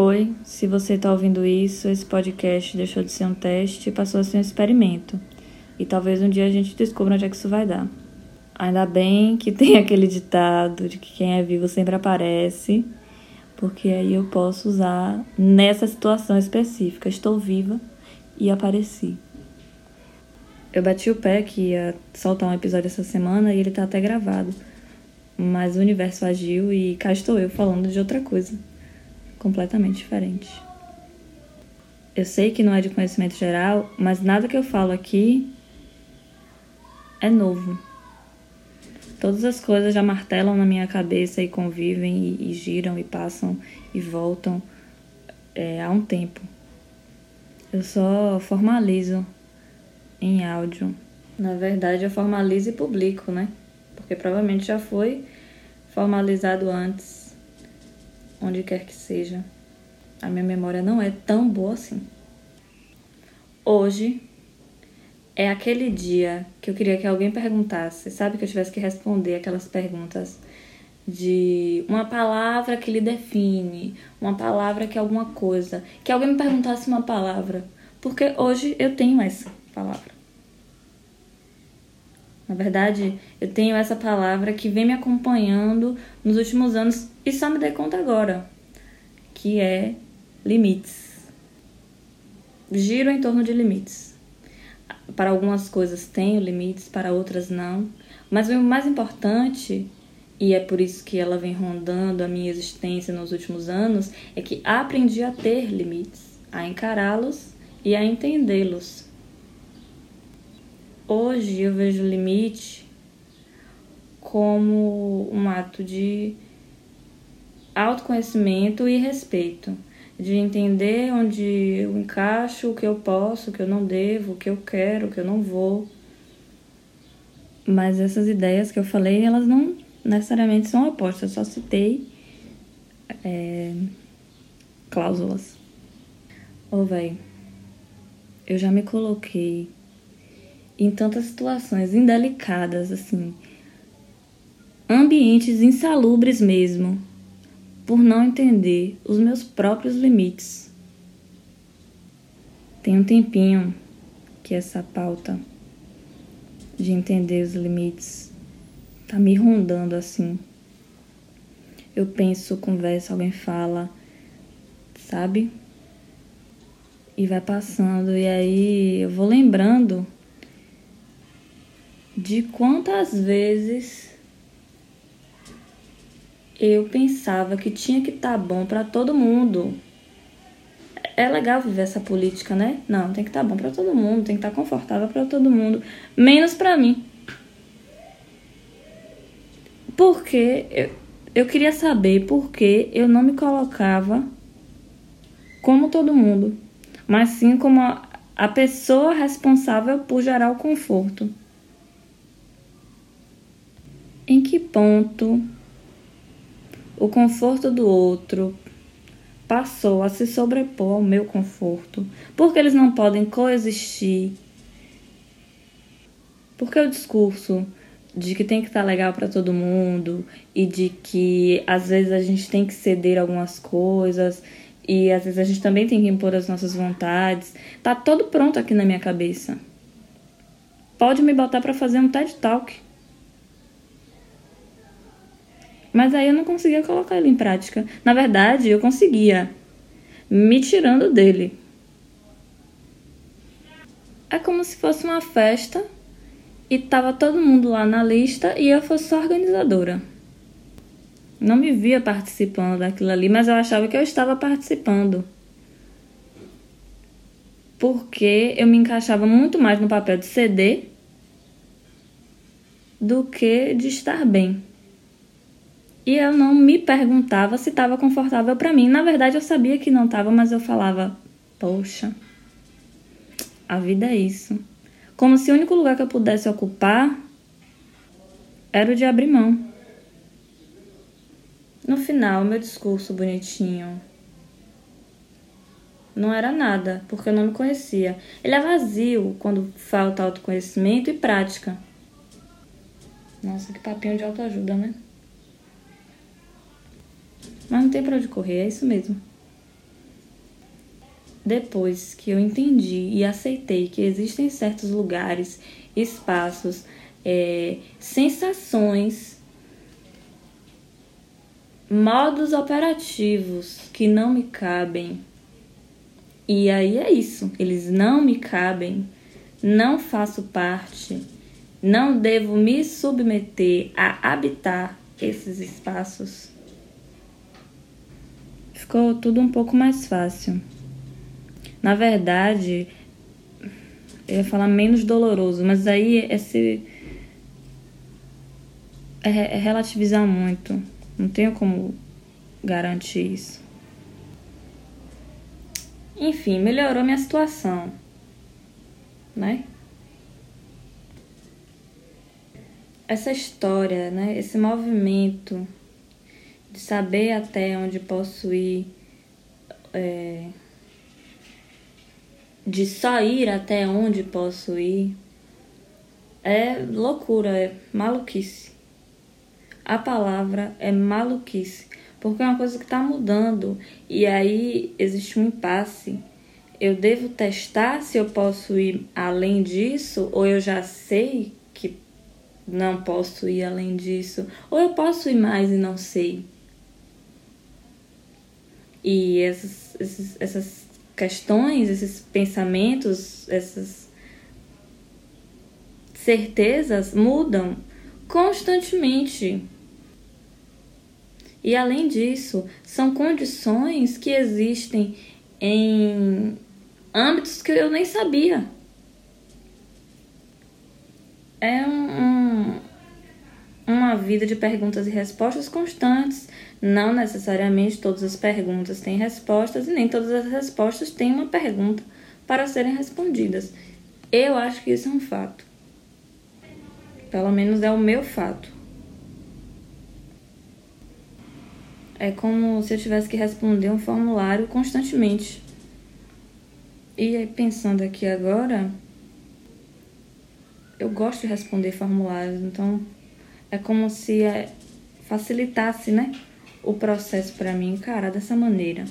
Oi, se você está ouvindo isso, esse podcast deixou de ser um teste e passou a ser um experimento. E talvez um dia a gente descubra onde é que isso vai dar. Ainda bem que tem aquele ditado de que quem é vivo sempre aparece, porque aí eu posso usar nessa situação específica. Estou viva e apareci. Eu bati o pé que ia soltar um episódio essa semana e ele tá até gravado. Mas o universo agiu e cá estou eu falando de outra coisa completamente diferente. Eu sei que não é de conhecimento geral, mas nada que eu falo aqui é novo. Todas as coisas já martelam na minha cabeça e convivem e, e giram e passam e voltam é, há um tempo. Eu só formalizo em áudio. Na verdade, eu formalizo e publico, né? Porque provavelmente já foi formalizado antes onde quer que seja. A minha memória não é tão boa assim. Hoje é aquele dia que eu queria que alguém perguntasse, sabe? Que eu tivesse que responder aquelas perguntas de uma palavra que lhe define, uma palavra que é alguma coisa. Que alguém me perguntasse uma palavra. Porque hoje eu tenho essa palavra. Na verdade, eu tenho essa palavra que vem me acompanhando nos últimos anos e só me dei conta agora, que é limites. Giro em torno de limites. Para algumas coisas tenho limites, para outras não. Mas o mais importante, e é por isso que ela vem rondando a minha existência nos últimos anos, é que aprendi a ter limites, a encará-los e a entendê-los. Hoje eu vejo o limite como um ato de autoconhecimento e respeito, de entender onde eu encaixo, o que eu posso, o que eu não devo, o que eu quero, o que eu não vou. Mas essas ideias que eu falei, elas não necessariamente são opostas, eu só citei é, cláusulas. Ô, oh, velho, eu já me coloquei em tantas situações indelicadas, assim, ambientes insalubres mesmo, por não entender os meus próprios limites. Tem um tempinho que essa pauta de entender os limites tá me rondando assim. Eu penso, converso, alguém fala, sabe? E vai passando, e aí eu vou lembrando de quantas vezes eu pensava que tinha que estar tá bom para todo mundo. É legal viver essa política, né? Não, tem que estar tá bom para todo mundo, tem que estar tá confortável para todo mundo, menos para mim. Porque eu, eu queria saber por que eu não me colocava como todo mundo, mas sim como a, a pessoa responsável por gerar o conforto. Em que ponto o conforto do outro passou a se sobrepor ao meu conforto? Porque eles não podem coexistir? Porque o discurso de que tem que estar legal para todo mundo e de que às vezes a gente tem que ceder algumas coisas e às vezes a gente também tem que impor as nossas vontades, tá todo pronto aqui na minha cabeça. Pode me botar para fazer um TED Talk Mas aí eu não conseguia colocar ele em prática. Na verdade, eu conseguia, me tirando dele. É como se fosse uma festa e tava todo mundo lá na lista e eu fosse só organizadora. Não me via participando daquilo ali, mas eu achava que eu estava participando. Porque eu me encaixava muito mais no papel de ceder do que de estar bem. E eu não me perguntava se estava confortável para mim. Na verdade, eu sabia que não estava, mas eu falava: "Poxa, a vida é isso". Como se o único lugar que eu pudesse ocupar era o de abrir mão. No final, meu discurso bonitinho não era nada, porque eu não me conhecia. Ele é vazio quando falta autoconhecimento e prática. Nossa, que papinho de autoajuda, né? Mas não tem pra onde correr, é isso mesmo. depois que eu entendi e aceitei que existem certos lugares, espaços, é, sensações, modos operativos que não me cabem. E aí é isso, eles não me cabem, não faço parte, não devo me submeter a habitar esses espaços. Ficou tudo um pouco mais fácil. Na verdade, eu ia falar menos doloroso, mas aí esse é, é relativizar muito. Não tenho como garantir isso. Enfim, melhorou minha situação, né? Essa história, né? Esse movimento saber até onde posso ir. É de só ir até onde posso ir é loucura, é maluquice. A palavra é maluquice, porque é uma coisa que está mudando e aí existe um impasse. Eu devo testar se eu posso ir além disso ou eu já sei que não posso ir além disso, ou eu posso ir mais e não sei. E essas, essas, questões, esses pensamentos, essas certezas mudam constantemente. E além disso, são condições que existem em âmbitos que eu nem sabia. É um, um, uma vida de perguntas e respostas constantes não necessariamente todas as perguntas têm respostas e nem todas as respostas têm uma pergunta para serem respondidas. Eu acho que isso é um fato. Pelo menos é o meu fato. É como se eu tivesse que responder um formulário constantemente. E pensando aqui agora, eu gosto de responder formulários, então é como se é, facilitasse, né? o processo para mim, cara, dessa maneira.